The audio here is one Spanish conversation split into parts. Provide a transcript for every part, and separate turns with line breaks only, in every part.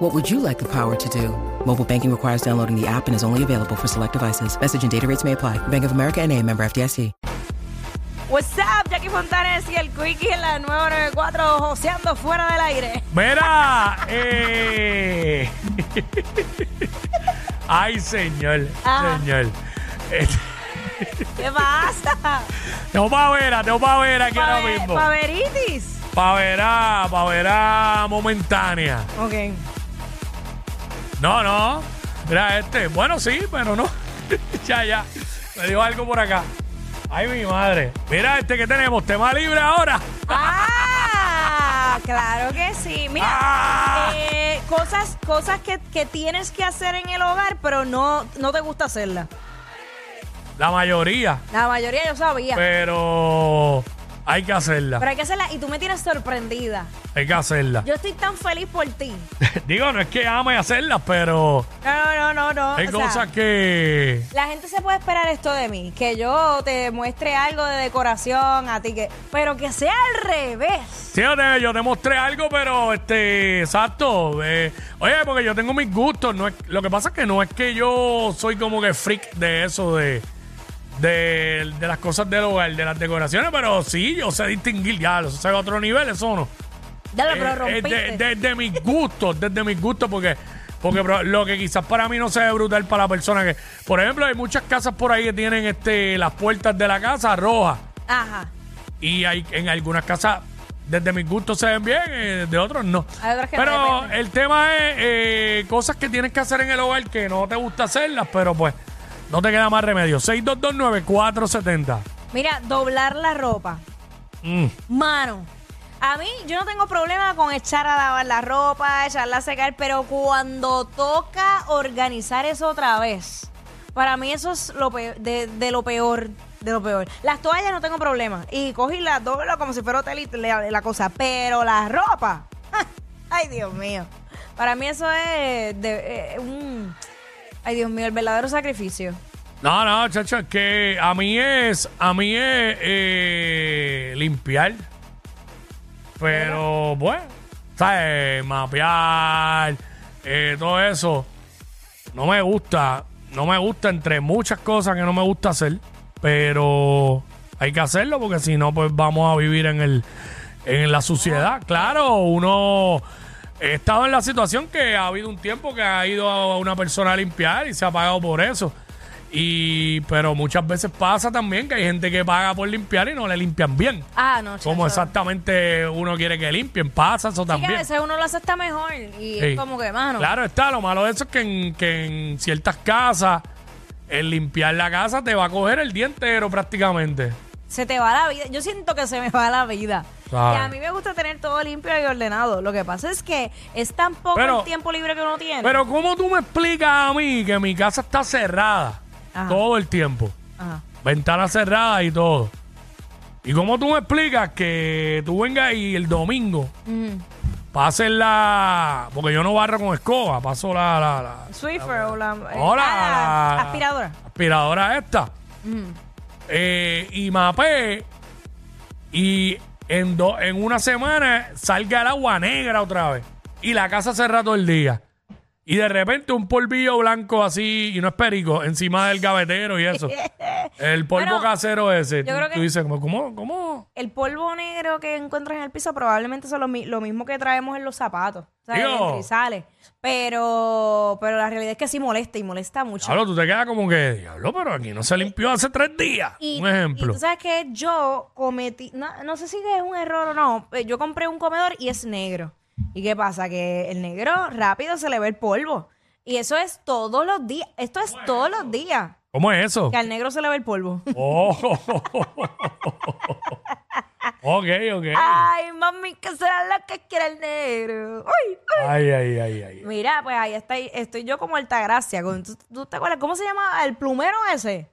What would you like the power to do? Mobile banking requires downloading the app and is only available for select devices. Message and data rates may apply. Bank of America and a member FDIC.
What's up, Jackie Fontanes y el Quickie en la 994, joseando fuera del aire.
Mira, eh. Ay, señor,
Ajá.
señor. Eh,
¿Qué pasa?
Tengo pavera, tengo pavera aquí ahora
Pave-
mismo.
Paveritis.
Pavera, pavera momentánea.
Ok.
No, no. Mira este. Bueno, sí, pero no. ya, ya. Me dio algo por acá. Ay, mi madre. Mira este que tenemos. Tema libre ahora.
Ah, claro que sí. Mira,
Ah.
eh, cosas, cosas que, que tienes que hacer en el hogar, pero no, no te gusta hacerlas.
La mayoría.
La mayoría yo sabía.
Pero hay que hacerla.
Pero hay que hacerlas y tú me tienes sorprendida.
Hay que hacerla.
Yo estoy tan feliz por ti.
Digo, no es que ame hacerlas, pero
No, no, no, no.
hay
o sea,
cosas que.
La gente se puede esperar esto de mí, que yo te muestre algo de decoración a ti, que, pero que sea al revés.
Sí, yo te, yo te mostré algo, pero este, exacto. eh, oye, porque yo tengo mis gustos. No es, lo que pasa es que no es que yo soy como que freak de eso, de, de, de las cosas del hogar, de las decoraciones, pero sí, yo sé distinguir ya, eso es otro nivel, eso no.
Ya lo pero
Eh, eh, de- Desde mis gustos, desde mis gustos, porque, porque lo que quizás para mí no se ve brutal para la persona que. Por ejemplo, hay muchas casas por ahí que tienen este las puertas de la casa rojas.
Ajá.
Y hay en algunas casas, desde mis gustos se ven bien, eh, de otros no.
Hay otras que no
pero el tema es eh, cosas que tienes que hacer en el hogar que no te gusta hacerlas, pero pues no te queda más remedio. 6229470.
Mira, doblar la ropa.
Mm.
Mano, a mí yo no tengo problema con echar a lavar la ropa, echarla a secar, pero cuando toca organizar eso otra vez, para mí eso es lo peor, de, de lo peor, de lo peor. Las toallas no tengo problema y cogí las doblo como si fuera hotel y la, la cosa, pero la ropa, ay Dios mío, para mí eso es de, eh, un, ay Dios mío, el verdadero sacrificio.
No, no, chacho, es que a mí es, a mí es eh, limpiar. Pero, bueno, ¿sabes? Mapear, eh, todo eso. No me gusta, no me gusta entre muchas cosas que no me gusta hacer. Pero hay que hacerlo porque si no, pues vamos a vivir en el, en la suciedad. Claro, uno he estado en la situación que ha habido un tiempo que ha ido a una persona a limpiar y se ha pagado por eso. Y, pero muchas veces pasa también que hay gente que paga por limpiar y no le limpian bien.
Ah, no,
Como
chacho.
exactamente uno quiere que limpien, pasa eso
Sí, que a
también.
veces uno lo hace hasta mejor y
Sí.
es como que, mano.
Claro está, lo malo de eso es que en, que en ciertas casas, el limpiar la casa te va a coger el día entero prácticamente.
Se te va la vida. Yo siento que se me va la vida.
Claro.
Y a mí me gusta tener todo limpio y ordenado. Lo que pasa es que es tan poco
Pero-
el tiempo libre que uno tiene.
Pero ¿cómo tú me explicas a mí que mi casa está cerrada
Ajá.
todo el tiempo?
Ajá.
Ventana cerrada y todo. ¿Y cómo tú me explicas que tú vengas y el domingo
Ujú.
pases la... Porque yo no barro con escoba, paso la... la, la-
Swiffer o la, eh,
Hola,
ah,
la-
aspiradora.
aspiradora esta. Eh, y mapé y en, do- en una semana salga el agua negra otra vez y la casa cerra todo el día. Y de repente un polvillo blanco así, y no es perico, encima del gavetero y eso. El polvo
Bueno,
casero ese. Tú, tú dices, como, ¿cómo? ¿Cómo?
El polvo negro que encuentras en el piso probablemente son lo, lo mismo que traemos en los zapatos. O sea. Pero, pero la realidad es que sí molesta y molesta mucho.
Diablo, tú te quedas como que, diablo, pero aquí no se limpió hace tres días.
Y,
un ejemplo.
y tú sabes que yo cometí, no, no sé si es un error o no, eh, yo compré un comedor y es negro. ¿Y qué pasa? Que el negro rápido se le ve el polvo. Y eso es todos los días. Esto es todos los días.
¿Cómo es eso?
Que al negro se le ve el polvo.
Oh. ok, ok.
Ay, mami, que será la que quiera el negro. Ay,
Ay,
ay.
ay, ay, ay.
Mira, pues ahí está, estoy yo como Altagracia. Con, ¿tú, tú te acuerdas? ¿Cómo se llama el plumero ese?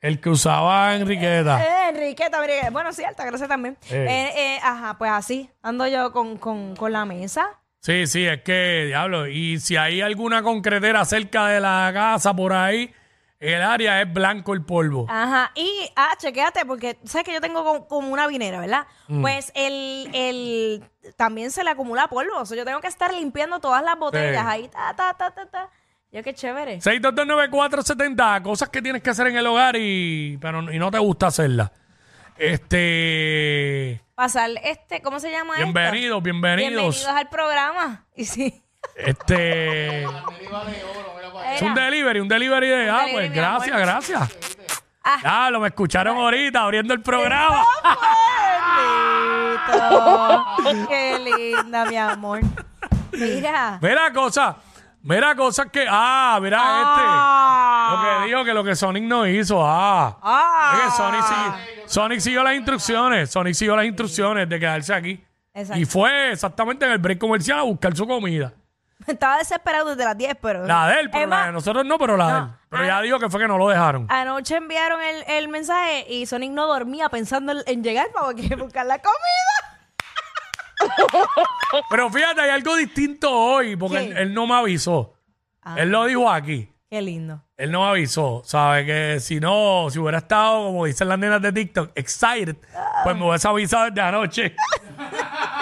El que usaba Enriqueta.
Eh, Enriqueta, mire, bueno, sí, Altagracia también.
Eh.
Eh, eh, ajá, pues así, ando yo con, con, con la mesa.
Sí, sí, es que, diablo, y si hay alguna concretera cerca de la casa por ahí, el área es blanco el polvo.
Ajá, y, ah, chequéate, porque sabes que yo tengo como, como una vinera, ¿verdad? Pues el, el, también se le acumula polvo, o sea, yo tengo que estar limpiando todas las botellas ahí, ta, ta, ta, ta, ta. Yo qué chévere.
6229470, cosas que tienes que hacer en el hogar y, pero, y no te gusta hacerlas. Este.
Pasar este, ¿cómo se llama?
Bienvenidos, bienvenidos.
Bienvenidos al programa. Y sí.
Este. Es un delivery, un delivery de. Ah,
delivery,
pues
mi
gracias,
amor.
gracias.
Ah.
Ya, lo me escucharon ahorita abriendo el programa.
Bendito. Qué linda, mi amor. Mira.
Mira cosas, mira cosas que. Ah, mira
Ah.
este. Lo que dijo que lo que Sonic no hizo. Ah.
Ah.
Es que Sonic, sigui- Sonic siguió las instrucciones. Sonic siguió las instrucciones de quedarse aquí.
Exacto.
Y fue exactamente en el break comercial a buscar su comida.
Estaba desesperado desde las 10, pero.
La de él, pero
Es
la
más,
de nosotros no, pero la de
no.
él. Pero ya dijo que fue que no lo dejaron.
Anoche enviaron el, el mensaje y Sonic no dormía pensando en, en llegar para que- buscar la comida.
Pero fíjate, hay algo distinto hoy, porque él, él no me avisó.
Ah.
Él lo dijo aquí.
Qué lindo.
Él no me avisó. Sabe que si no, si hubiera estado, como dicen las nenas de TikTok, excited, pues me hubiese avisado desde anoche.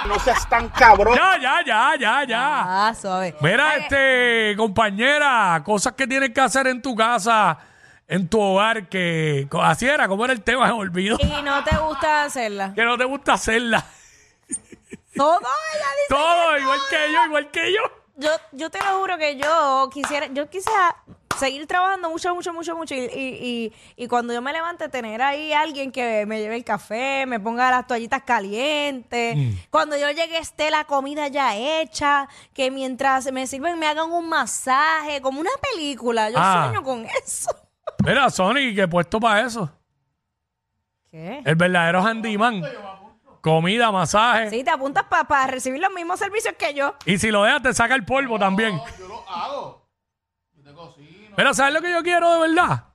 No seas tan cabrón.
ya, ya, ya, ya, ya.
Ah, suave.
Mira,
Ay,
este, compañera, cosas que tienes que hacer en tu casa, en tu hogar, que así era, como era el tema, me olvido.
Y no te gusta hacerla.
Que no te gusta hacerla.
Todo, ella dice.
Todo, igual que yo, igual que yo.
Yo, yo te lo juro que yo quisiera, yo quisiera seguir trabajando mucho, mucho, mucho, mucho. Y, y, y, y cuando yo me levante, tener ahí alguien que me lleve el café, me ponga las toallitas calientes.
Mm.
Cuando yo llegue esté la comida ya hecha, que mientras me sirven me hagan un masaje, como una película. Yo
Ah.
sueño con eso.
Mira, Sonic, que he puesto para eso.
¿Qué?
El verdadero handyman. Comida, masaje.
Sí, te apuntas para recibir los mismos servicios que yo.
Y si lo dejas, te saca el polvo también.
Yo lo hago. Yo te cocino.
Mira, ¿sabes lo que yo quiero de verdad?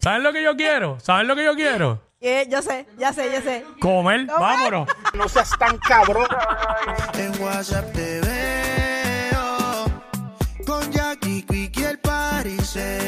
¿Sabes lo que yo quiero? ¿Sabes lo que yo quiero?
Eh, yo sé, ya sé, ya sé.
Comer, vámonos.
No seas tan cabrón.
En WhatsApp te veo con Jackie Quick y el pariseo.